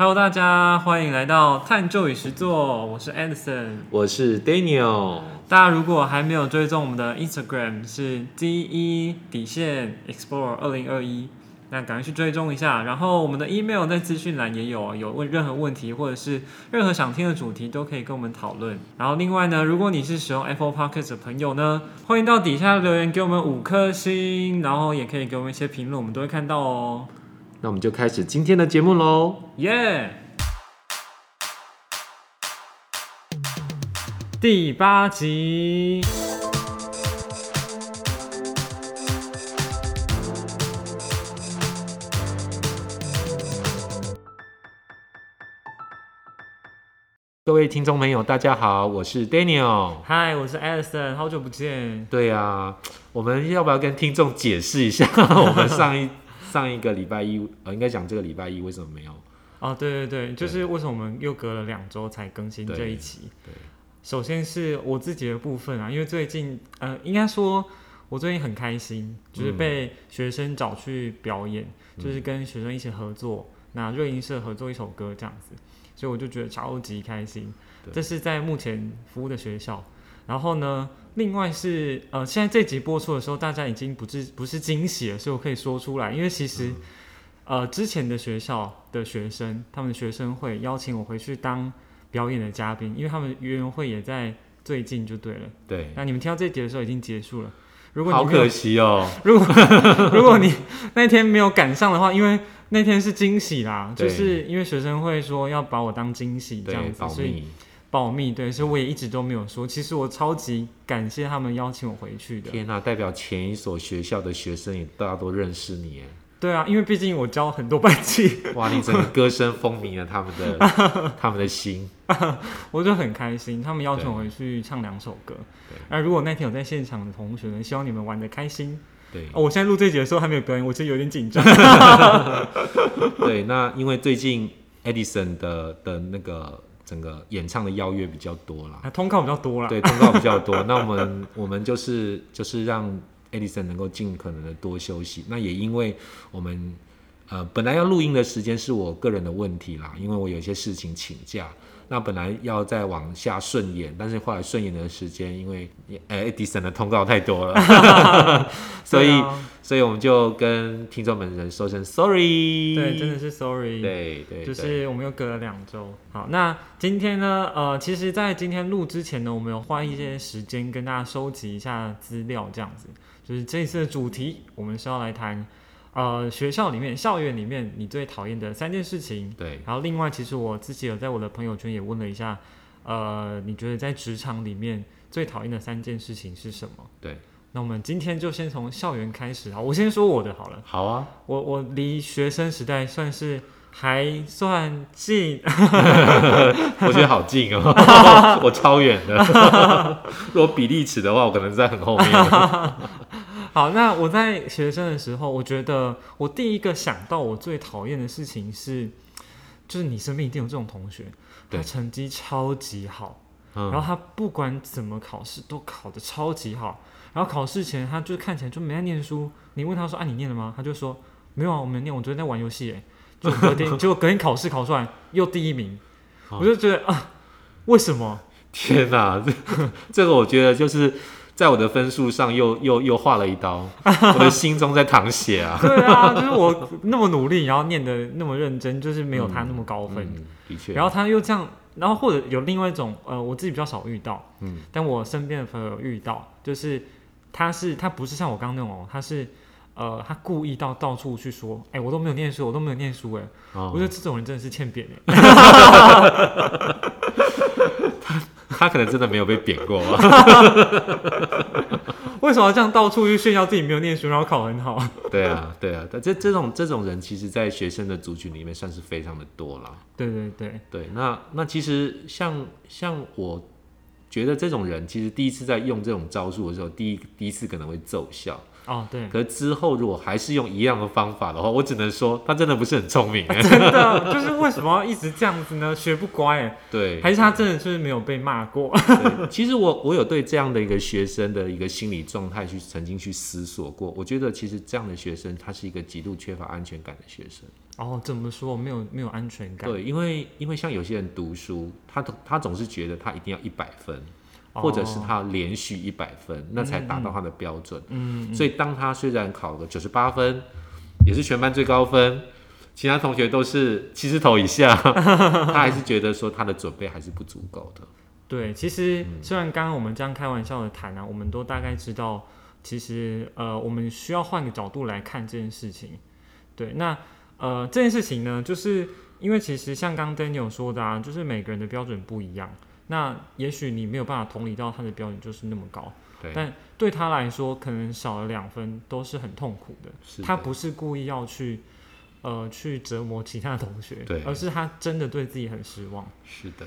Hello，大家欢迎来到探究与实作，我是 Anderson，。我是 Daniel，大家如果还没有追踪我们的 Instagram 是 D E 底线 Explore 二零二一，那赶快去追踪一下。然后我们的 email 在资讯栏也有，有问任何问题或者是任何想听的主题都可以跟我们讨论。然后另外呢，如果你是使用 Apple Podcast 的朋友呢，欢迎到底下留言给我们五颗星，然后也可以给我们一些评论，我们都会看到哦。那我们就开始今天的节目喽。耶、第八集，各位听众朋友，大家好，我是 Daniel。嗨，我是 Alison，好久不见。对啊，我们要不要跟听众解释一下，我们上一上一个礼拜一，呃，应该讲这个礼拜一为什么没有？哦，对对对，就是为什么我们又隔了两周才更新这一期？对，首先是我自己的部分啊，因为最近，呃，应该说，我最近很开心，就是嗯被学生找去表演，嗯就是跟学生一起合作，那瑞音社合作一首歌这样子，所以我就觉得超级开心。这是在目前服务的学校，然后呢，另外是呃，现在这集播出的时候，大家已经不是不是惊喜了，所以我可以说出来，因为其实。呃，之前的学校的学生，他们的学生会邀请我回去当表演的嘉宾，因为他们园游会也在最近就对了。对，那你们听到这集的时候已经结束了。如果好可惜哦。如果如果你那天没有赶上的话，因为那天是惊喜啦，就是因为学生会说要把我当惊喜这对样，子，所以密。保密对，所以我也一直都没有说。其实我超级感谢他们邀请我回去的。天呐、代表前一所学校的学生也大家都认识你耶，对啊，因为毕竟我教很多班级，哇，你整个歌声风靡了他们的 他们的心。我就很开心，他们邀请我回去唱两首歌对。那如果那天有在现场的同学呢，希望你们玩的开心。对哦，我现在录这集的时候还没有表演，我其实有点紧张。对，那因为最近 Edison 的的那个整个演唱的邀约比较多啦，啊，通告比较多啦。对，通告比较多。那我们我们就是就是让 Edison 能够尽可能的多休息。那也因为我们呃本来要录音的时间是我个人的问题啦，因为我有些事情请假。那本来要再往下顺延，但是后来顺延的时间，因为呃 Edison 的通告太多了，所以、所以我们就跟听众们人说声 sorry。对，真的是 sorry。对对，就是我们又隔了两周。好，那今天呢？呃，其实，在今天录之前呢，我们有花一些时间跟大家收集一下资料，这样子。就是这一次的主题，我们是要来谈，呃，学校里面、校园里面你最讨厌的三件事情。对然后，另外，其实我自己有在我的朋友圈也问了一下，呃，你觉得在职场里面最讨厌的三件事情是什么？对，那我们今天就先从校园开始。啊，我先说我的好了。好啊，我我离学生时代算是还算近，我觉得好近哦，我超远的。如果比例尺的话，我可能在很后面。好，那我在学生的时候，我觉得我第一个想到我最讨厌的事情是，就是你身边一定有这种同学，他成绩超级好，然嗯，后他不管怎么考试都考得超级好，然后考试前他就看起来就没在念书，你问他说啊你念了吗？他就说没有啊，我没念，我昨天在玩游戏哎，就隔天 结果隔天考试考出来又第一名，哦我就觉得啊，为什么？天哪，这这个我觉得就是在我的分数上又又又划了一刀，我的心中在淌血啊。对啊，就是我那么努力，然后念的那么认真，就是没有他那么高分。嗯，的确。然后他又这样，然后或者有另外一种，呃，我自己比较少遇到，嗯，但我身边的朋友有遇到，就是他是他不是像我刚刚那种哦，他是呃，他故意到到处去说，哎、我都没有念书，我都没有念书，哎、哦我觉得这种人真的是欠扁哎。他 他可能真的没有被贬过吧。为什么要这样到处去炫耀自己没有念书，然后考很好？对啊，对啊，但这这种这种人，其实在学生的族群里面算是非常的多了。对对对，对，那那其实像像我觉得这种人，其实第一次在用这种招数的时候，第一第一次可能会奏效，哦对，可是之后如果还是用一样的方法的话，我只能说他真的不是很聪明。真的就是为什么要一直这样子呢？学不乖哎，对，还是他真的就是没有被骂过？其实我我有对这样的一个学生的一个心理状态去曾经去思索过。我觉得其实这样的学生，他是一个极度缺乏安全感的学生。哦，怎么说？没有没有安全感，对，因为因为像有些人读书，他他总是觉得他一定要一百分，哦或者是他连续一百分，那才达到他的标准。嗯，所以当他虽然考了九十八分，也是全班最高分，其他同学都是七十头以下，他还是觉得说他的准备还是不足够的。对，其实嗯虽然刚刚我们这样开玩笑的谈啊，我们都大概知道，其实呃，我们需要换个角度来看这件事情。对，那呃这件事情呢，就是因为其实像刚刚 Daniel 说的啊，就是每个人的标准不一样，那也许你没有办法同理到他的标准就是那么高，对，但对他来说，可能少了两分都是很痛苦的。是的他不是故意要去呃去折磨其他同学，对而是他真的对自己很失望。是的，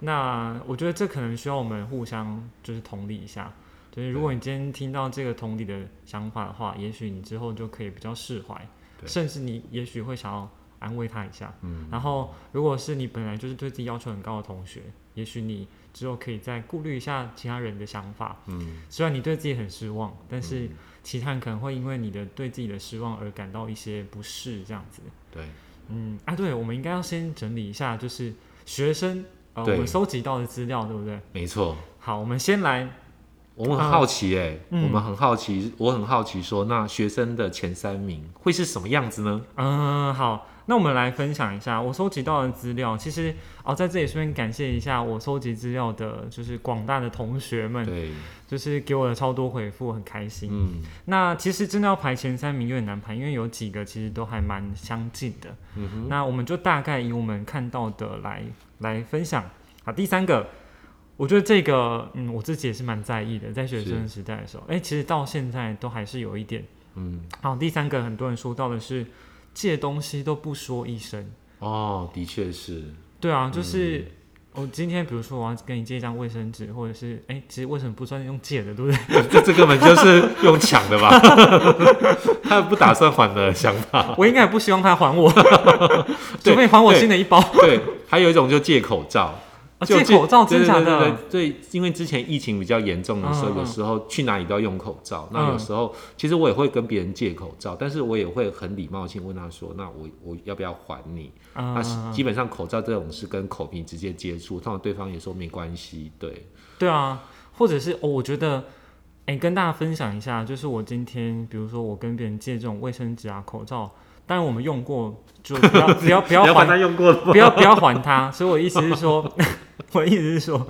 那我觉得这可能需要我们互相就是同理一下。就是如果你今天听到这个同理的想法的话，也许你之后就可以比较释怀，对甚至你也许会想要安慰他一下。嗯，然后，如果是你本来就是对自己要求很高的同学，也许你之后可以再顾虑一下其他人的想法。嗯，虽然你对自己很失望，但是嗯其他人可能会因为你的对自己的失望而感到一些不适，这样子。对，嗯啊，对，我们应该要先整理一下，就是学生呃我们收集到的资料，对不对？没错。好，我们先来，我们很好奇哎、嗯我们很好奇，我很好奇说，那学生的前三名会是什么样子呢？嗯，好，那我们来分享一下我收集到的资料。其实哦，在这里顺便感谢一下我收集资料的，就是广大的同学们，对，就是给我的超多回复，很开心。嗯那其实真的要排前三名有点难排，因为有几个其实都还蛮相近的。嗯哼，那我们就大概以我们看到的来来分享。好，第三个，我觉得这个，嗯，我自己也是蛮在意的，在学生时代的时候，哎、其实到现在都还是有一点。嗯，好，第三个，很多人说到的是借东西都不说一声。哦，的确是，对啊，就是。嗯我今天比如说我要跟你借一张卫生纸，或者是哎、其实为什么不算用借的，对不对？这这根本就是用抢的吧？他不打算还的想法。我应该也不希望他还我，对 除非还我新的一包。对，还有一种就借口罩，啊就借口罩对真假的？对对对对，因为之前疫情比较严重的时候，有时候去哪里都要用口罩。那嗯有时候其实我也会跟别人借口罩，但是我也会很礼貌性问他说：“那我我要不要还你？”嗯那是基本上口罩这种是跟口鼻直接接触，通常对方也说没关系。对，对啊，或者是哦，我觉得，哎、跟大家分享一下，就是我今天，比如说我跟别人借这种卫生纸啊、口罩，当然我们用过，就不要不要不要 还，用过的不要不要还他。所以我意思是说，我意思是说，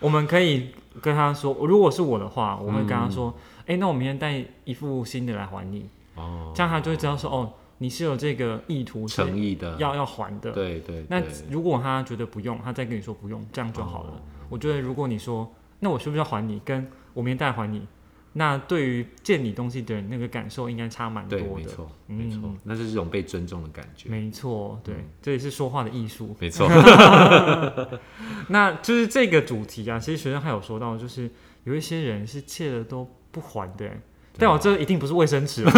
我们可以跟他说，如果是我的话，我会跟他说，哎、那我明天带一副新的来还你，哦，这样他就会知道说，哦，你是有这个意图是诚意的，要要还的。对对那如果他觉得不用，他再跟你说不用，这样就好了。哦我觉得如果你说，那我需不需要还你？跟我明天带还你，那对于借你东西的人那个感受应该差蛮多对，的。没错嗯没错，那是一种被尊重的感觉。没错，对，嗯这也是说话的艺术。没错，那就是这个主题啊，其实学生还有说到，就是有一些人是借了都不还的欸。但我这一定不是卫生纸，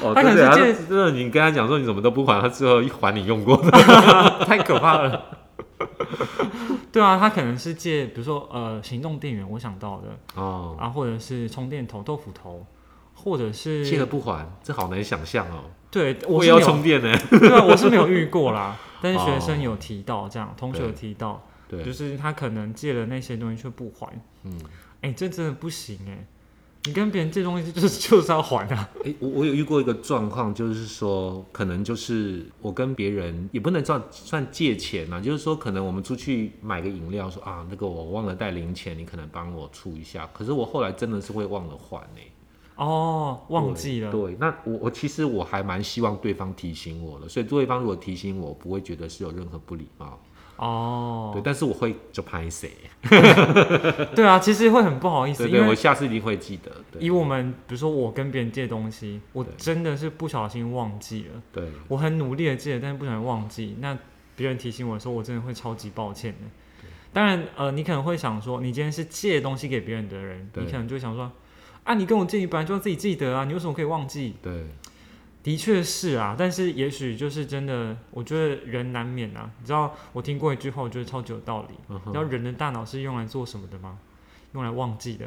哦，他可能借真的，你跟他讲说你怎么都不还，他最后一还你用过的。太可怕了。对啊，他可能是借，比如说呃行动电源，我想到的。哦，啊，或者是充电头、豆腐头，或者是借了不还，这好难想象哦。对，我我也要充电呢。对啊，我是没有遇过啦，但是学哦生有提到这样，同学有提到，对，就是他可能借了那些东西却不还，嗯，哎、这真的不行哎、你跟别人借东西就是 就是要还啊，诶，我我有遇过一个状况，就是说，可能就是我跟别人也不能算算借钱啊，就是说，可能我们出去买个饮料，说啊，那个我忘了带零钱，你可能帮我出一下。可是我后来真的是会忘了还呢、哦，忘记了，对，对那我我其实我还蛮希望对方提醒我的，所以对方如果提醒我，不会觉得是有任何不礼貌。哦对，，但是我会就拍谁？对啊，其实会很不好意思，对对，我下次一定会记得。对以我们比如说我跟别人借东西，我对真的是不小心忘记了，对我很努力的借，但是不小心忘记，那别人提醒我的时候，我真的会超级抱歉的。当然，呃，你可能会想说，你今天是借东西给别人的人，对你可能就会想说，啊，你跟我借，你本来就要自己记得啊，你为什么可以忘记？对的确是啊，但是也许就是真的，我觉得人难免啊。你知道，我听过一句话，我觉得超级有道理。嗯你知道人的大脑是用来做什么的吗？用来忘记的。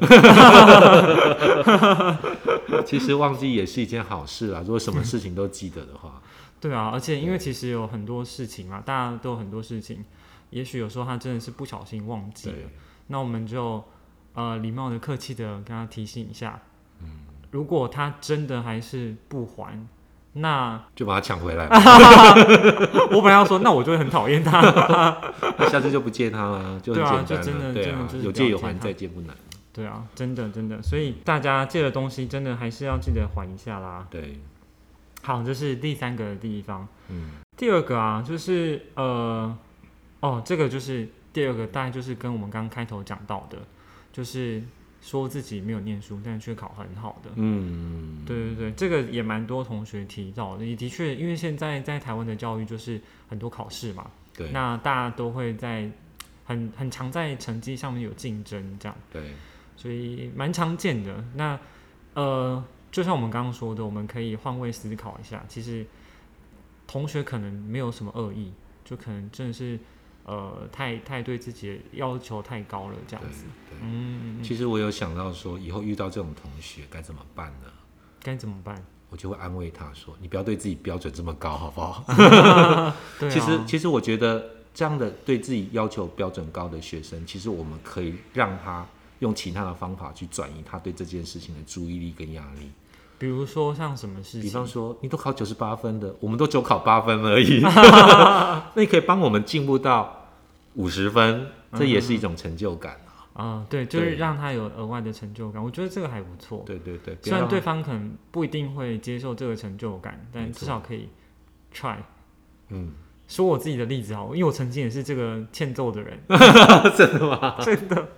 其实忘记也是一件好事啊，如果什么事情都记得的话，对啊，而且因为其实有很多事情嘛，大家都有很多事情，也许有时候他真的是不小心忘记了，那我们就呃礼貌的、客气的跟他提醒一下。嗯如果他真的还是不还，那就把他抢回来，我本来要说，那我就会很讨厌他。那 下次就不借他了，就很对啊简单了。就真的对啊就，是有借有还，再借不难。对啊，真的真的，所以大家借的东西真的还是要记得还一下啦。对，好，这是第三个的地方。嗯，第二个啊，就是呃，哦，这个就是第二个，大概就是跟我们刚刚开头讲到的，就是说自己没有念书，但却考很好的。嗯，对对对，这个也蛮多同学提到的，也的确，因为现在在台湾的教育就是很多考试嘛，对，那大家都会在很很常在成绩上面有竞争，这样。对，所以蛮常见的。那呃，就像我们刚刚说的，我们可以换位思考一下，其实同学可能没有什么恶意，就可能真的是呃太太对自己的要求太高了这样子。对。嗯，其实我有想到说，以后遇到这种同学该怎么办呢？该怎么办？我就会安慰他说：“你不要对自己标准这么高，好不好？” 对啊，其实，其实我觉得这样的对自己要求标准高的学生，其实我们可以让他用其他的方法去转移他对这件事情的注意力跟压力。比如说像什么事情？比方说，你都考九十八分的，我们都只有考八分而已，那你可以帮我们进步到五十分，这也是一种成就感啊。啊、对，就是对让他有额外的成就感。我觉得这个还不错。对对对，不虽然对方可能不一定会接受这个成就感，但至少可以 try。嗯，说我自己的例子好，因为我曾经也是这个欠揍的人，真的吗？真的，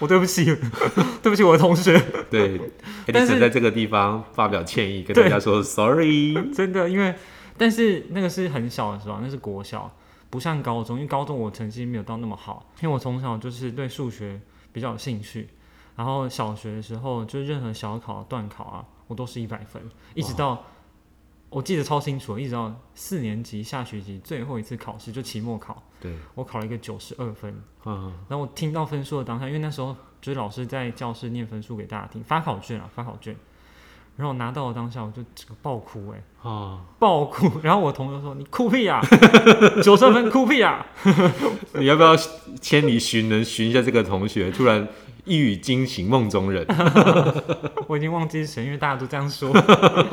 我对不起，对不起我的同学，对 但是在这个地方发表歉意，跟大家说 sorry。真的，因为但是那个是很小的时候，那是国小，不像高中，因为高中我成绩没有到那么好，因为我从小就是对数学比较有兴趣，然后小学的时候就任何小考、段考啊，我都是一百分，一直到。我记得超清楚，一直到四年级下学期最后一次考试，就期末考，对，我考了一个九十二分，嗯，然后我听到分数的当下，因为那时候就是老师在教室念分数给大家听，发考卷啊，发考卷。然后我拿到的当下，我就整个爆哭、哎，啊，爆哭。然后我同学说：“你哭屁呀、九十分哭屁啊呀、你要不要千里寻人寻一下这个同学？突然一语惊醒梦中人。我已经忘记是谁，因为大家都这样说。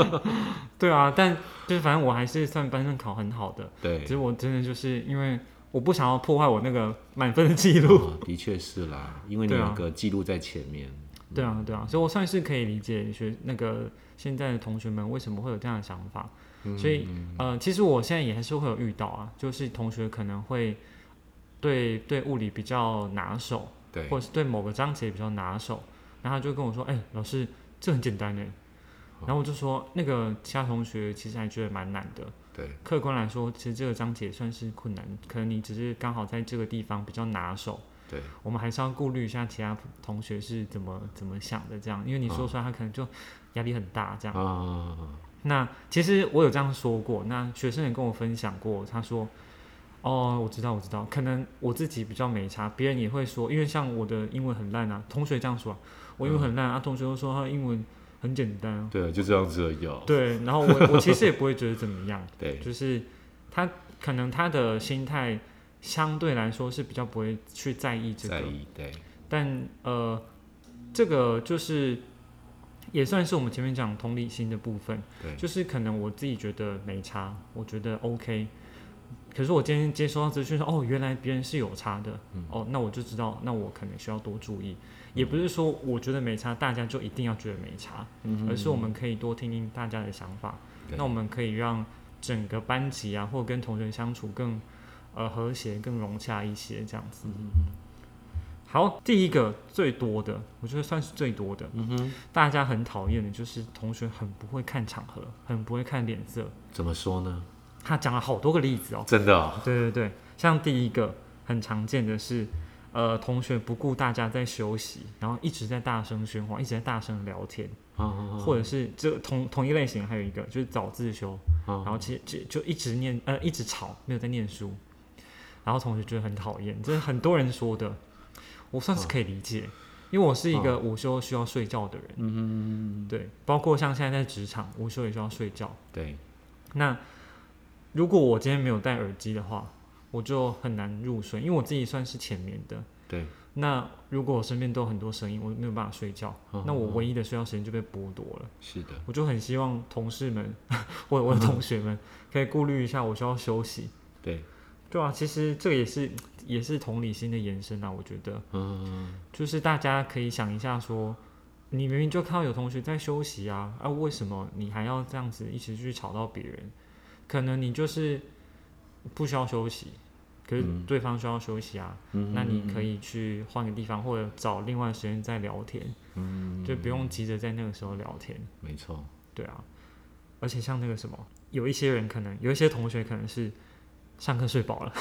对啊，但就是反正我还是算班上考很好的，对其实我真的就是因为我不想要破坏我那个满分的记录。哦的确是啦，因为你有个记录在前面。对啊，对啊，所以我算是可以理解学那个现在的同学们为什么会有这样的想法。嗯所以呃，其实我现在也还是会有遇到啊，就是同学可能会对对物理比较拿手，对或者是对某个章节比较拿手，然后他就跟我说：“哎、老师，这很简单哎。”然后我就说：“那个其他同学其实还觉得蛮难的。对客观来说，其实这个章节算是困难，可能你只是刚好在这个地方比较拿手。对我们还是要顾虑一下其他同学是怎么怎么想的，这样，因为你说出来他可能就压力很大，这样。啊，那其实我有这样说过，那学生也跟我分享过，他说：“哦，我知道，我知道，可能我自己比较没差，别人也会说，因为像我的英文很烂啊，同学这样说、啊，我英文很烂、啊，同学都说他英文很简单、啊，对，就这样子而已哦。对，然后我我其实也不会觉得怎么样，对就是他可能他的心态相对来说是比较不会去在意这个，在意，对但呃，这个就是也算是我们前面讲同理心的部分。对就是可能我自己觉得没差，我觉得 OK。可是我今天接收到资讯说，哦，原来别人是有差的，嗯哦，那我就知道，那我可能需要多注意。也不是说我觉得没差，大家就一定要觉得没差，嗯而是我们可以多听听大家的想法，那我们可以让整个班级啊，或跟同学相处更呃和谐、更融洽一些，这样子。好，第一个最多的，我觉得算是最多的，嗯哼，大家很讨厌的就是同学很不会看场合，很不会看脸色。怎么说呢？他讲了好多个例子哦。真的哦，对对对，像第一个很常见的是，呃，同学不顾大家在休息，然后一直在大声喧哗，一直在大声聊天，哦或者是这同同一类型还有一个就是早自修，哦然后其实就就一直念呃一直吵，没有在念书，然后同学觉得很讨厌，这是很多人说的，我算是可以理解，因为我是一个午休需要睡觉的人，嗯嗯。对，包括像现在在职场，午休也需要睡觉。对，那如果我今天没有戴耳机的话，我就很难入睡，因为我自己算是浅眠的。对，那如果我身边都有很多声音，我没有办法睡觉，嗯那我唯一的睡觉时间就被剥夺了。是的，我就很希望同事们 或者 我的同学们可以顾虑一下，我需要休息。对，对啊，其实这个也是也是同理心的延伸啊，我觉得嗯，就是大家可以想一下说。你明明就看到有同学在休息啊，啊，为什么你还要这样子一直去吵到别人？可能你就是不需要休息，可是嗯对方需要休息啊，嗯那你可以去换个地方，或者找另外时间再聊天，嗯，就不用急着在那个时候聊天。没错，对啊，而且像那个什么，有一些人可能有一些同学可能是上课睡饱了，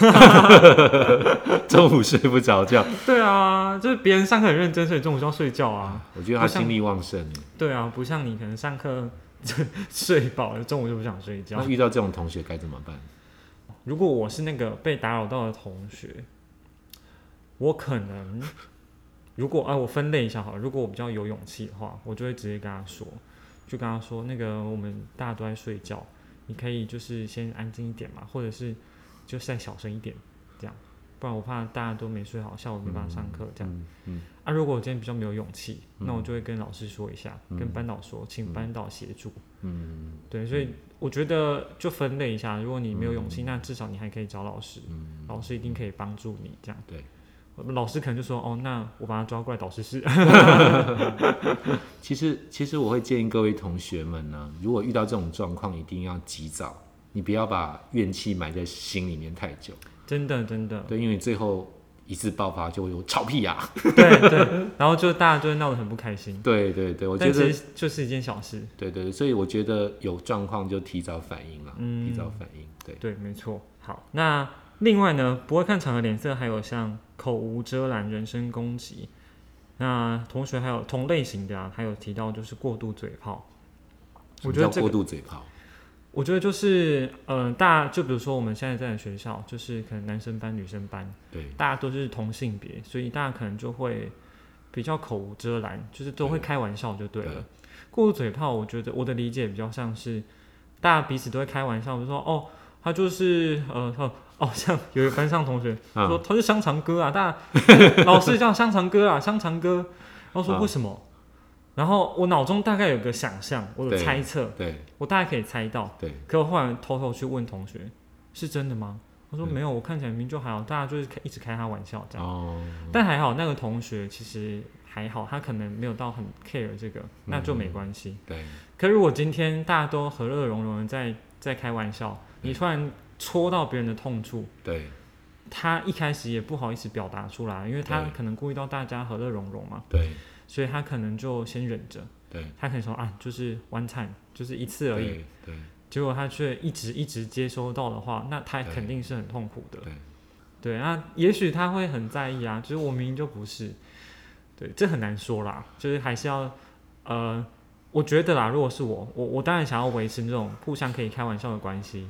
中午睡不着觉，对啊，就是别人上课很认真，所以中午就要睡觉啊。我觉得他精力旺盛。对啊，不像你可能上课 睡饱了，中午就不想睡觉那。遇到这种同学该怎么办？如果我是那个被打扰到的同学，我可能如果啊，我分类一下好了，如果我比较有勇气的话，我就会直接跟他说，就跟他说，那个我们大家都在睡觉，你可以就是先安静一点嘛，或者是就再小声一点，这样，不然我怕大家都没睡好，下午没办法上课这样。嗯嗯啊，如果我今天比较没有勇气，那我嗯就会跟老师说一下，跟班导说，请班导协助。嗯对，所以我觉得就分类一下，如果你没有勇气，那至少你还可以找老师，嗯，老师一定可以帮助你这样。对，老师可能就说，哦，那我把他抓过来导师室。其实其实我会建议各位同学们呢，如果遇到这种状况，一定要及早，你不要把怨气埋在心里面太久。真的真的，对，因为最后一次爆发就会有吵屁呀。对对，然后就大家就会闹得很不开心。对对对，我觉得实就是一件小事。对对对，所以我觉得有状况就提早反应了，嗯提早反应。对，对，没错。好，那另外呢，不会看场合脸色，还有像口无遮拦、人身攻击。那同学还有同类型的啊，还有提到就是过度嘴炮。我觉得这个，度嘴炮。我觉得就是，嗯、大家就比如说我们现在在的学校，就是可能男生班、女生班，对大家都是同性别，所以大家可能就会比较口无遮拦，就是都会开玩笑就对了。对过度嘴炮，我觉得我的理解比较像是大家彼此都会开玩笑，比如说哦，他就是呃哦哦，像有一个班上同学啊说他是香肠哥啊，大家 老师叫香肠哥啊，香肠哥，然后说啊为什么？然后我脑中大概有个想象，我有猜测，对。我大概可以猜到，对，可我后来偷偷去问同学，是真的吗？他说嗯没有，我看起来明明就还好，大家就是开一直开他玩笑这样。哦，但还好那个同学其实还好，他可能没有到很 care 这个，那就没关系。对。可如果今天大家都和乐融融的在在开玩笑，你突然戳到别人的痛处，对。他一开始也不好意思表达出来，因为他可能顾虑到大家和乐融融嘛，对所以他可能就先忍着，对。他可能说啊，就是 one time，就是一次而已。对对。结果他却一直一直接收到的话，那他肯定是很痛苦的。对。对，那也许他会很在意啊，就是我明明就不是，对，这很难说啦，就是还是要，呃，我觉得啦，如果是我，我我当然想要维持那种互相可以开玩笑的关系，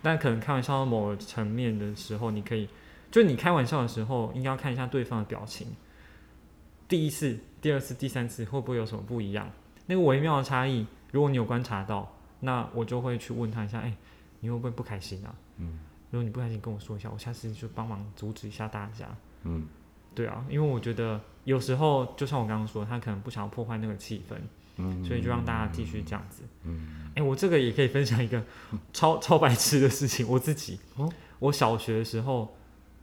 但可能开玩笑到某个层面的时候，你可以，就你开玩笑的时候，应该要看一下对方的表情，第一次、第二次、第三次会不会有什么不一样？那个微妙的差异，如果你有观察到，那我就会去问他一下，哎、你会不会不开心啊？嗯如果你不开心，跟我说一下，我下次就帮忙阻止一下大家。嗯对啊，因为我觉得有时候，就像我刚刚说，他可能不想要破坏那个气氛，嗯，所以就让大家继续这样子。嗯哎、我这个也可以分享一个超 超白痴的事情，我自己，哦我小学的时候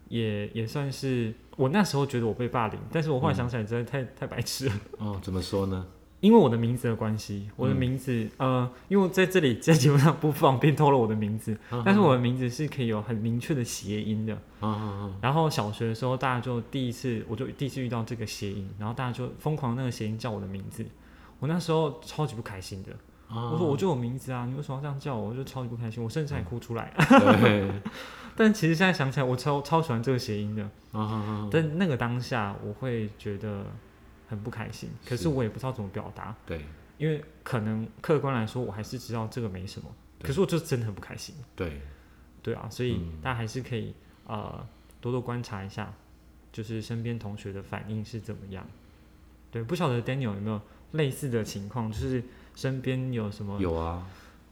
也也算是，我那时候觉得我被霸凌，但是我后来想起来，真的太、太白痴了。哦，怎么说呢？因为我的名字的关系，我的嗯名字，呃，因为在这里 在节目上不方便透露我的名字，啊但是我的名字是可以有很明确的谐音的。啊啊然后小学的时候，大家就第一次，我就第一次遇到这个谐音，然后大家就疯狂那个谐音叫我的名字，我那时候超级不开心的。啊！我说我就有名字啊，你为什么要这样叫我？我就超级不开心，我甚至还哭出来。对但其实现在想起来，我超超喜欢这个谐音的。啊啊但那个当下，我会觉得很不开心，可是是我也不知道怎么表达，对因为可能客观来说，我还是知道这个没什么，对可是我就真的很不开心。对对啊，所以嗯大家还是可以呃多多观察一下，就是身边同学的反应是怎么样。对，不晓得 Daniel 有没有类似的情况，就是身边有什么？有啊，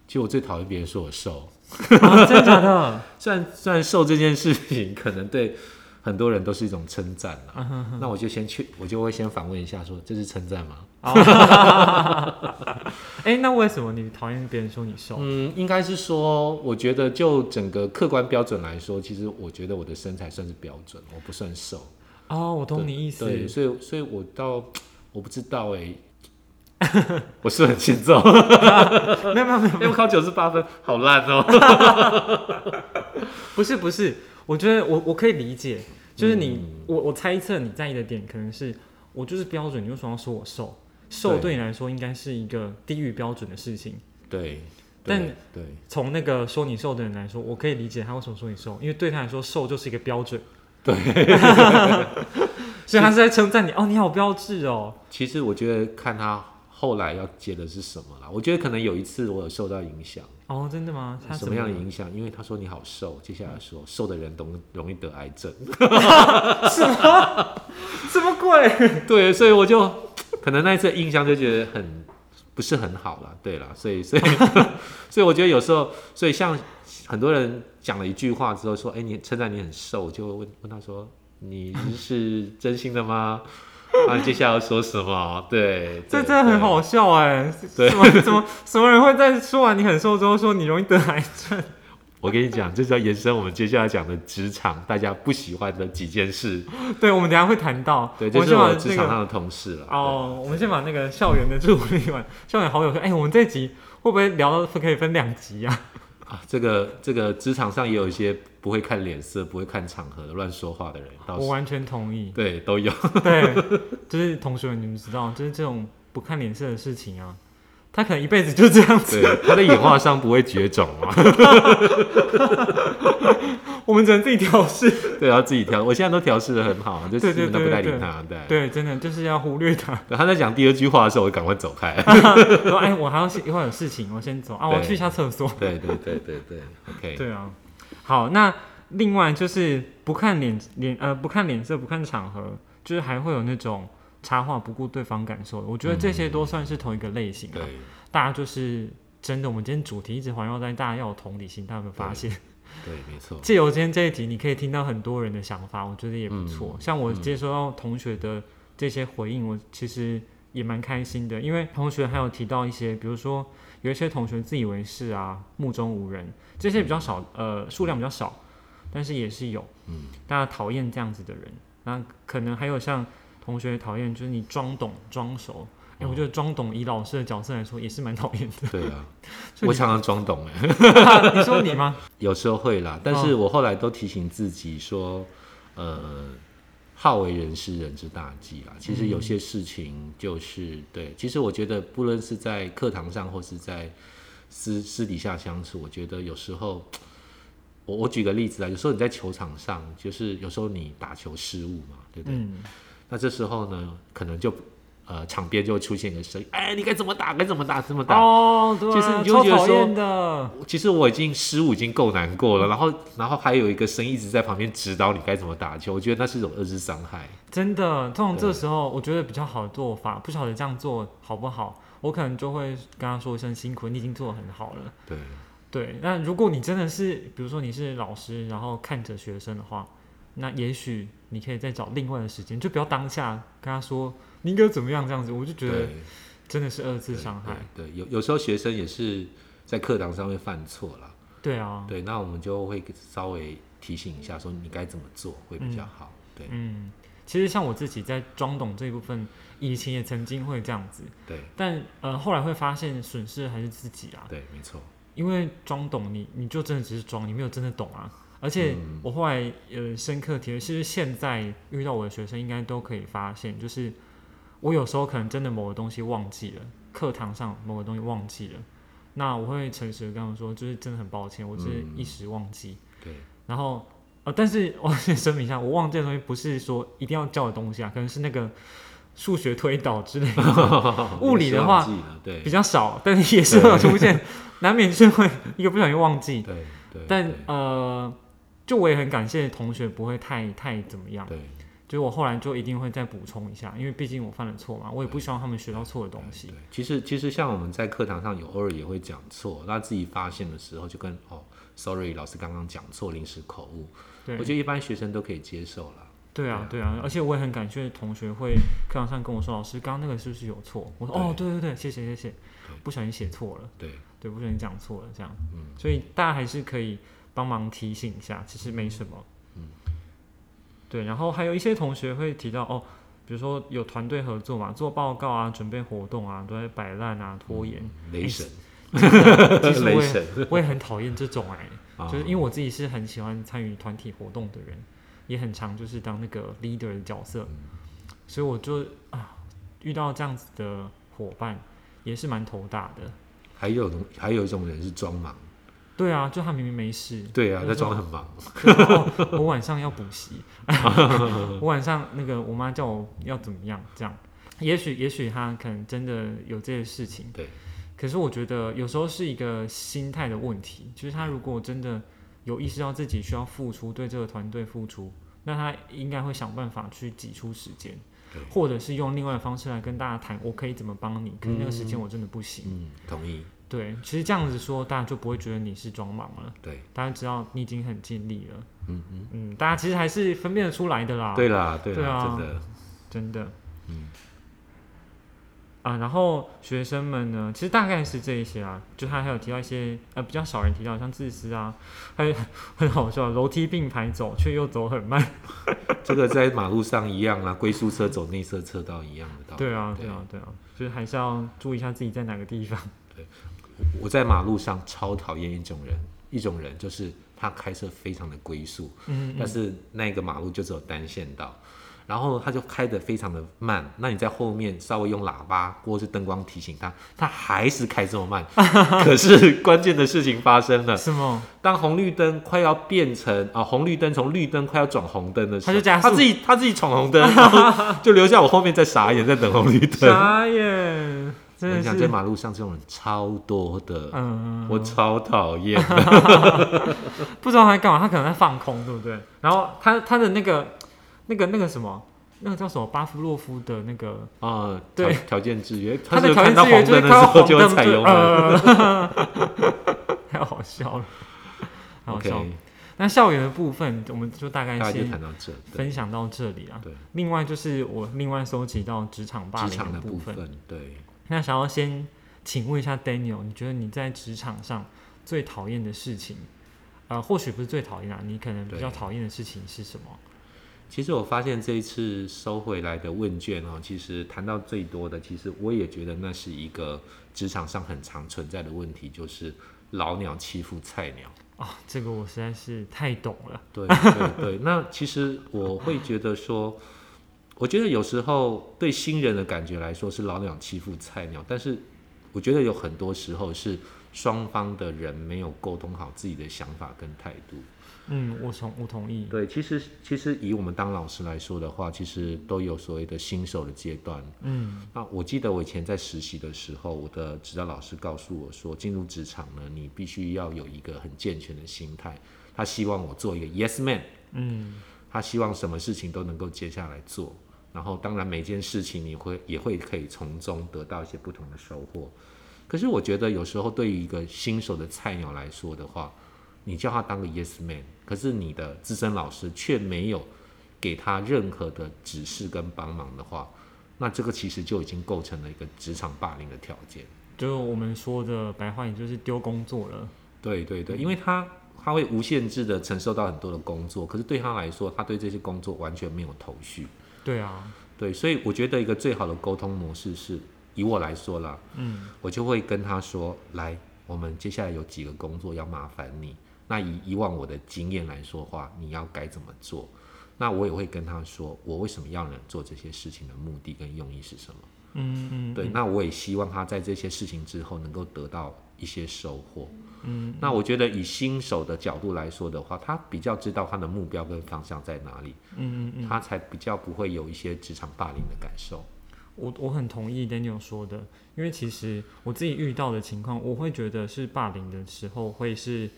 其实我最讨厌别人说我瘦，啊真的假的？虽然虽然瘦这件事情可能对很多人都是一种称赞啦，那我就先去，我就会先反问一下说这是称赞吗？哎、那为什么你讨厌别人说你瘦？嗯，应该是说，我觉得就整个客观标准来说，其实我觉得我的身材算是标准，我不算瘦。哦，我懂你意思。对，所以所以我到我不知道哎、我是不是很欠揍，没有没有没有，因为考九十八分，好烂哦。不是不是，我觉得我我可以理解，就是你、嗯我我猜测你在意的点可能是我就是标准，你为什么要说我瘦？瘦对对你来说应该是一个低于标准的事情。对，但对对从那个说你瘦的人来说，我可以理解他为什么说你瘦，因为对他来说瘦就是一个标准。对，所以他是在称赞你哦，你好标致哦。其实我觉得看他后来要接的是什么啦，我觉得可能有一次我有受到影响。哦，真的吗？他什么样的影响？因为他说你好瘦，接下来说瘦的人容容易得癌症。什么鬼？对，所以我就可能那一次印象就觉得很不是很好了。对了，所以所以 所以我觉得有时候，所以像很多人讲了一句话之后说，哎、你称赞你很瘦，我就会问问他说，你是真心的吗？啊，接下来要说什么？对，这对真的很好笑哎！对怎么怎么什么人会在说完你很瘦之后说你容易得癌症？我跟你讲，这是要延伸我们接下来讲的职场大家不喜欢的几件事。对，我们等下会谈到。对，我这是我职场上的同事了。哦，我们先把那个校园的助理完，校园好友说，哎、我们这集会不会聊到可以分两集啊？啊，这个这个职场上也有一些不会看脸色、不会看场合的乱说话的人，我完全同意。对都有。对，就是同学们，你们知道，就是这种不看脸色的事情啊，他可能一辈子就这样子。对，他的演化上不会绝种嘛？我们只能自己调试。对，要自己调。我现在都调试的很好，就对对基本都不带理他。对，对，真的就是要忽略他。对他在讲第二句话的时候，我就赶快走开。说，哎，我还要一会儿有事情，我先走啊，我要去一下厕所。对对对对对，OK。对啊，好，那另外就是不看脸脸呃不看脸色不看场合，就是还会有那种插话不顾对方感受的，我觉得这些都算是同一个类型、啊。对大家就是真的，我们今天主题一直环绕在大家要有同理心，大家有没有发现？对，没错。借由今天这一集，你可以听到很多人的想法，我觉得也不错。嗯像我接收到同学的这些回应，我其实也蛮开心的，因为同学还有提到一些，比如说有一些同学自以为是啊，目中无人，这些比较少，呃，数量比较少，但是也是有。嗯，大家讨厌这样子的人，那可能还有像同学讨厌，就是你装懂装熟。哎、我觉得装懂以老师的角色来说也是蛮讨厌的。对啊，我常常装懂哎，你说你吗？有时候会啦，但是我后来都提醒自己说，呃，好为人师，人之大忌啦。其实有些事情就是、对，其实我觉得不论是在课堂上或是在私私底下相处，我觉得有时候，我我举个例子啊，有时候你在球场上，就是有时候你打球失误嘛，对不对？嗯，那这时候呢，可能就呃场边就会出现一个声音，哎，你该怎么打，该怎么打，怎么打。哦，对啊，其实你就超觉得说。其实我已经失误已经够难过了，然后然后还有一个声音一直在旁边指导你该怎么打球，我觉得那是一种二次伤害。真的，通常对这时候我觉得比较好的做法，不晓得这样做好不好，我可能就会跟他说一声辛苦，你已经做的很好了。对，对，那如果你真的是，比如说你是老师，然后看着学生的话，那也许你可以再找另外的时间，就不要当下跟他说你应该怎么样这样子，我就觉得，真的是二次伤害。对，对，有有时候学生也是在课堂上会犯错啦，对啊，对，那我们就会稍微提醒一下，说你该怎么做会比较好。对嗯，其实像我自己在装懂这一部分，以前也曾经会这样子，对但呃后来会发现损失还是自己啊。对，没错，因为装懂你，你就真的只是装，你没有真的懂啊。而且嗯我后来呃深刻体会，其实现在遇到我的学生，应该都可以发现，就是我有时候可能真的某个东西忘记了，课堂上某个东西忘记了，那我会诚实的跟他们说，就是真的很抱歉，我只是嗯一时忘记。对然后呃，但是我先声明一下，我忘记的东西不是说一定要教的东西啊，可能是那个数学推导之类的。物理的话比较少，但是也是会有出现，难免是会一个不小心忘记。对对，但呃，就我也很感谢同学不会太太怎么样，对。就是我后来就一定会再补充一下，因为毕竟我犯了错嘛，我也不希望他们学到错的东西。对。，其实其实像我们在课堂上有偶尔也会讲错，那自己发现的时候就跟哦，sorry，老师刚刚讲错，临时口误。对。我，觉得一般学生都可以接受了。对啊，对啊，而且我也很感谢同学会课堂上跟我说，老师刚刚那个是不是有错？我说哦，对对对，谢谢谢谢，不小心写错了，对，对，不小心讲错了这样，嗯。所以大家还是可以帮忙提醒一下，其实没什么，嗯。对，然后还有一些同学会提到哦，比如说有团队合作嘛，做报告啊，准备活动啊，都在摆烂啊，拖延，雷神，其实 我也，我也很讨厌这种哎、啊。就是因为我自己是很喜欢参与团体活动的人，也很常就是当那个 leader 的角色，所以我就啊遇到这样子的伙伴也是蛮头大的。还有种还有一种人是装忙，对啊，就他明明没事，对啊，他装很忙，对哦我晚上要补习，我晚上那个我妈叫我要怎么样这样，也许也许他可能真的有这些事情，对。可是我觉得有时候是一个心态的问题，就是他如果真的有意识到自己需要付出，对这个团队付出，那他应该会想办法去挤出时间，或者是用另外的方式来跟大家谈，我可以怎么帮你，可是那个时间我真的不行。嗯，同意，对，其实这样子说，大家就不会觉得你是装忙了，对，大家知道你已经很尽力了。嗯嗯，嗯，大家其实还是分辨得出来的啦。对啦，对啦，对啊真的，真的。嗯啊，然后学生们呢，其实大概是这一些啊，就他还有提到一些呃比较少人提到，像自私啊，还有很好笑，楼梯并排走却又走很慢。这个在马路上一样啦，龟速车走内侧车道一样的道理。对啊，对啊，对啊，就是还是要注意一下自己在哪个地方。我在马路上超讨厌一种人，一种人就是他开车非常的龟速，嗯但是那个马路就只有单线道，然后他就开得非常的慢。那你在后面稍微用喇叭或是灯光提醒他，他还是开这么慢。可是关键的事情发生了？当红绿灯快要变成啊、红绿灯从绿灯快要转红灯的时候，他就加速他自己他自己闯红灯，就留下我后面在傻眼，在等红绿灯。傻眼，我跟你讲，真的是。在马路上这种人超多的，嗯，我超讨厌。不知道他在干嘛，他可能在放空，对不对？然后他他的那个那个那个什么，那个叫什么巴夫洛夫的那个，啊，对条条件制约，他的条件制约就是红灯的时看到红候就会踩灯就油门。呃，太好笑了，太好笑了。那校园的部分，我们就大概先谈到这，分享到这里啊。对，另外就是我另外收集到职场霸凌的部分，部分，对。那想要先请问一下 Daniel，你觉得你在职场上最讨厌的事情，呃，或许不是最讨厌啊，你可能比较讨厌的事情是什么？其实我发现这一次收回来的问卷哦，其实谈到最多的，其实我也觉得那是一个职场上很常存在的问题，就是老鸟欺负菜鸟。啊，这个我实在是太懂了。对对对，那其实我会觉得说，我觉得有时候对新人的感觉来说是老鸟欺负菜鸟，但是我觉得有很多时候是双方的人没有沟通好自己的想法跟态度。嗯，我同我同意。对，其实其实以我们当老师来说的话，其实都有所谓的新手的阶段。嗯那我记得我以前在实习的时候，我的指导老师告诉我说，进入职场呢，你必须要有一个很健全的心态。他希望我做一个 yes man，嗯他希望什么事情都能够接下来做。然后，当然每件事情你会也会可以从中得到一些不同的收获。可是我觉得有时候对于一个新手的菜鸟来说的话，你叫他当个 yes man，可是你的资深老师却没有给他任何的指示跟帮忙的话，那这个其实就已经构成了一个职场霸凌的条件。就是我们说的白话，也就是丢工作了。对对对，因为他他会无限制的承受到很多的工作，可是对他来说，他对这些工作完全没有头绪。对啊，对，所以我觉得一个最好的沟通模式是，以我来说啦，嗯我就会跟他说，来，我们接下来有几个工作要麻烦你。那以以往我的经验来说话，你要该怎么做？那我也会跟他说，我为什么要能做这些事情的目的跟用意是什么？嗯嗯，对，那我也希望他在这些事情之后能够得到一些收获。嗯那我觉得以新手的角度来说的话，他比较知道他的目标跟方向在哪里，嗯嗯嗯，他才比较不会有一些职场霸凌的感受。我我很同意 Daniel 说的，因为其实我自己遇到的情况，我会觉得是霸凌的时候会是，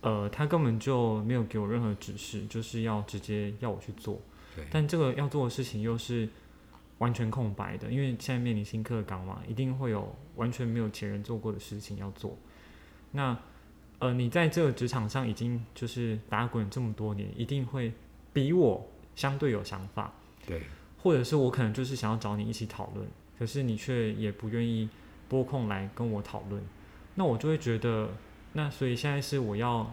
呃，他根本就没有给我任何指示，就是要直接要我去做。对但这个要做的事情又是完全空白的，因为现在面临新课纲嘛，一定会有完全没有前人做过的事情要做。那呃，你在这个职场上已经就是打滚这么多年，一定会比我相对有想法，对或者是我可能就是想要找你一起讨论，可是你却也不愿意拨空来跟我讨论，那我就会觉得，那所以现在是我要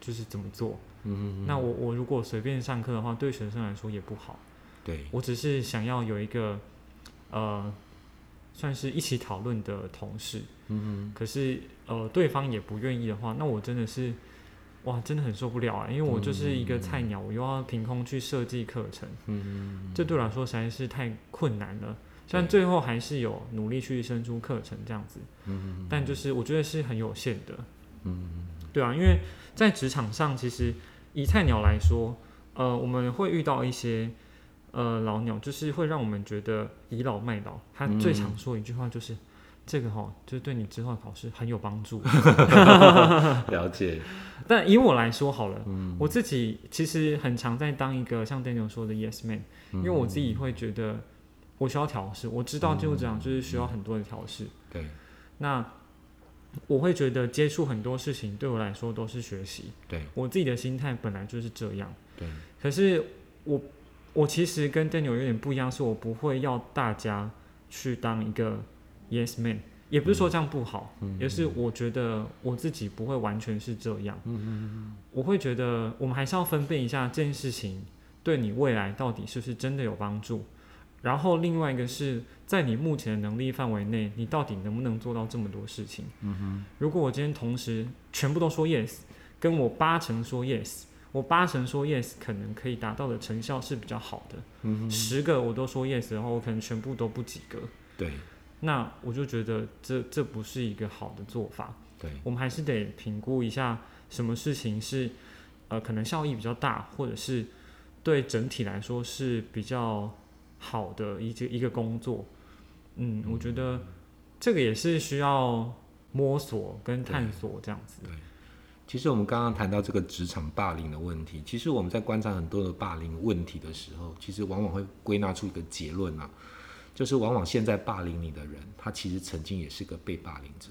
就是怎么做？嗯那我我如果随便上课的话，对学生来说也不好。对我只是想要有一个呃，算是一起讨论的同事。嗯可是呃，对方也不愿意的话，那我真的是哇，真的很受不了啊！因为我就是一个菜鸟，我又要凭空去设计课程，嗯这对我来说实在是太困难了。虽然最后还是有努力去生出课程这样子，嗯但就是我觉得是很有限的。嗯对啊，因为在职场上，其实以菜鸟来说，呃，我们会遇到一些呃老鸟，就是会让我们觉得倚老卖老。他最嗯常说一句话就是：“这个哈，就是对你之后的考试很有帮助。了解，”但以我来说好了，嗯我自己其实很常在当一个像 Daniel 说的 Yes Man，因为我自己会觉得我需要调试，我知道就这样就是需要很多的调试。对那我会觉得接触很多事情对我来说都是学习。对我自己的心态本来就是这样。对可是我我其实跟 Daniel 有点不一样，是我不会要大家去当一个 yes man，也不是说这样不好，嗯也是我觉得我自己不会完全是这样。嗯我会觉得我们还是要分辨一下这件事情对你未来到底是不是真的有帮助。然后另外一个是在你目前的能力范围内，你到底能不能做到这么多事情？嗯如果我今天同时全部都说 yes，跟我八成说 yes，我八成说 yes 可能可以达到的成效是比较好的。嗯十个我都说 yes 的话，我可能全部都不及格。对那我就觉得这这不是一个好的做法。对我们还是得评估一下什么事情是呃可能效益比较大，或者是对整体来说是比较好的一个一个工作。嗯，我觉得这个也是需要摸索跟探索这样子。其实我们刚刚谈到这个职场霸凌的问题，其实我们在观察很多的霸凌问题的时候，其实往往会归纳出一个结论啊，就是往往现在霸凌你的人，他其实曾经也是个被霸凌者。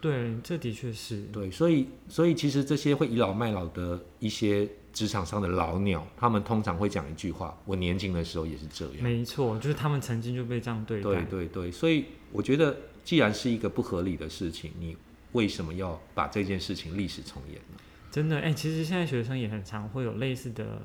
对，这的确是。对，所以所以其实这些会倚老卖老的一些职场上的老鸟，他们通常会讲一句话：我年轻的时候也是这样。没错，就是他们曾经就被这样对待。对对对，所以我觉得，既然是一个不合理的事情，你为什么要把这件事情历史重演呢？真的，哎、其实现在学生也很常会有类似的，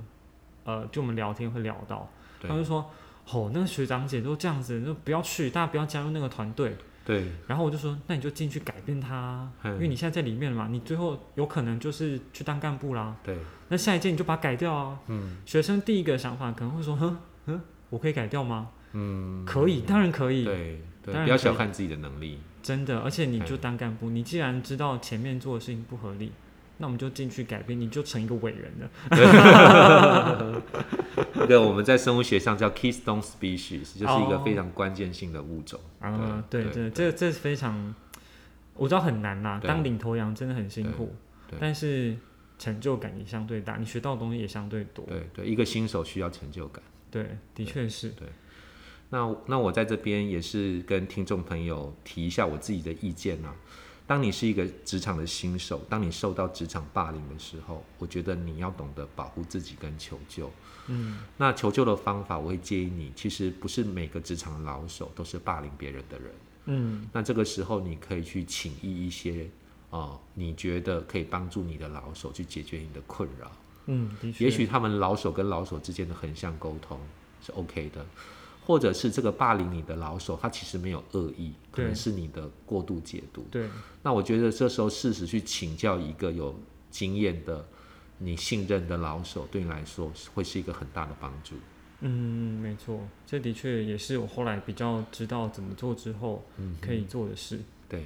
呃，就我们聊天会聊到，他就说，哦，那个学长姐都这样子，就不要去，大家不要加入那个团队。对然后我就说，那你就进去改变他因为你现在在里面了嘛，你最后有可能就是去当干部啦。对，那下一届你就把它改掉啊。嗯学生第一个想法可能会说，哼哼，我可以改掉吗？嗯，可以，当然可以，对对，不要小看自己的能力。真的。而且你哎就当干部，你既然知道前面做的事情不合理，那我们就进去改变，你就成一个伟人了。这个我们在生物学上叫 keystone species，就是一个哦非常关键性的物种。啊，对对对，这这是非常，我知道很难啦，当领头羊真的很辛苦对对，但是成就感也相对大，你学到的东西也相对多。对对，一个新手需要成就感。对，的确是。那那我在这边也是跟听众朋友提一下我自己的意见啊。当你是一个职场的新手，当你受到职场霸凌的时候，我觉得你要懂得保护自己跟求救。嗯，那求救的方法，我会建议你，其实不是每个职场的老手都是霸凌别人的人。嗯，那这个时候，你可以去请益一些哦，你觉得可以帮助你的老手去解决你的困扰。嗯。也许他们老手跟老手之间的横向沟通是 OK 的，或者是这个霸凌你的老手，他其实没有恶意，可能是你的过度解读。对，那我觉得这时候适时去请教一个有经验的、你信任的老手，对你来说会是一个很大的帮助。嗯，没错，这的确也是我后来比较知道怎么做之后嗯，可以做的事。对，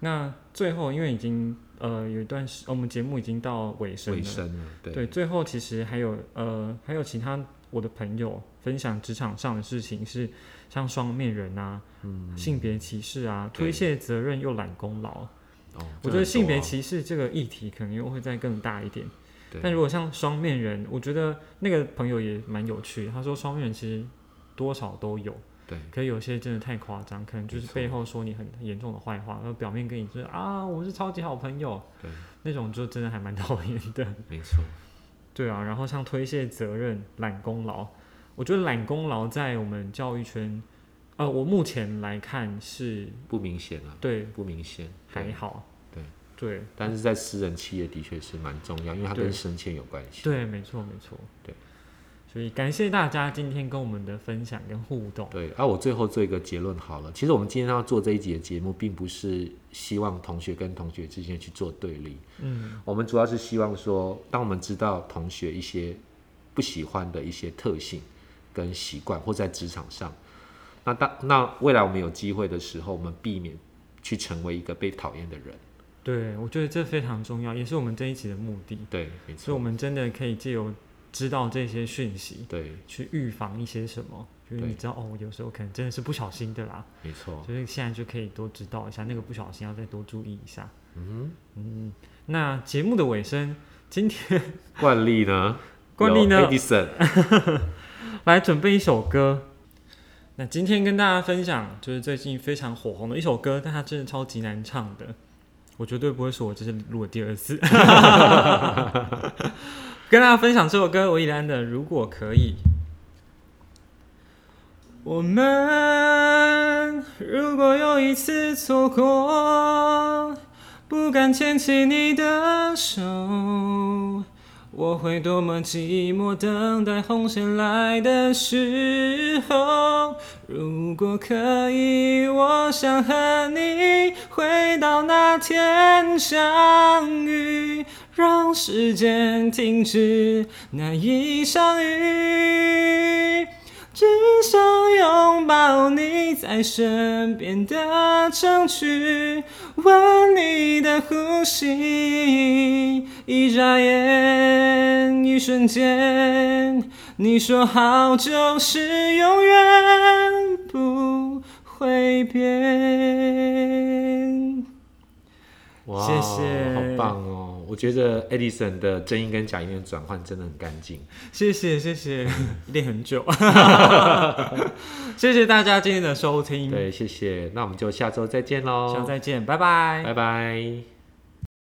那最后，因为已经呃有一段时，我们节目已经到尾声了。尾声了，对对，最后其实还有呃还有其他我的朋友分享职场上的事情是像双面人啊、性别歧视啊、推卸责任又揽功劳。哦，我觉得性别歧歧视这个议题可能又会再更大一点，对但如果像双面人，我觉得那个朋友也蛮有趣的。他说双面人其实多少都有，对可有些真的太夸张，可能就是背后说你很严重的坏话，然后表面跟你说啊我是超级好朋友，对，那种就真的还蛮 讨厌的。没错，对啊，然后像推卸责任、揽功劳，我觉得揽功劳在我们教育圈，呃，我目前来看是不明显啊，对不明显，还好，对对但是在私人企业的确是蛮重要，因为它跟对升迁有关系。对，没错没错，对。所以感谢大家今天跟我们的分享跟互动。对，啊，我最后做一个结论好了。其实我们今天要做这一集的节目，并不是希望同学跟同学之间去做对立，嗯，我们主要是希望说，当我们知道同学一些不喜欢的一些特性跟习惯，或在职场上，那当那未来我们有机会的时候，我们避免去成为一个被讨厌的人。对，我觉得这非常重要，也是我们这一集的目的。对，没错所以，我，们真的可以借由知道这些讯息，对，去预防一些什么。就是你知道哦，有时候可能真的是不小心的啦，没错。所以现在就可以多知道一下，那个不小心要再多注意一下。嗯嗯，那节目的尾声，今天，惯例呢？惯例呢 来准备一首歌。那今天跟大家分享，就是最近非常火红的一首歌，但它真的超级难唱的。我绝对不会说我这是录了第二次。跟大家分享这首歌，维里安的《如果可以》。我们如果有一次错过，不敢牵起你的手，我会多么寂寞，等待红线来的时候。如果可以，我想和你回到那天相遇，让时间停止那一场雨。只想拥抱你在身边的证据，闻你的呼吸，一眨眼，一瞬间，你说好就是永远不会变。哇，谢谢好棒哦！我觉得 Edison 的真音跟假音的转换真的很干净。谢谢谢谢，练很久，谢谢大家今天的收听，对，谢谢。那我们就下周再见喽。下周再见，拜拜拜拜。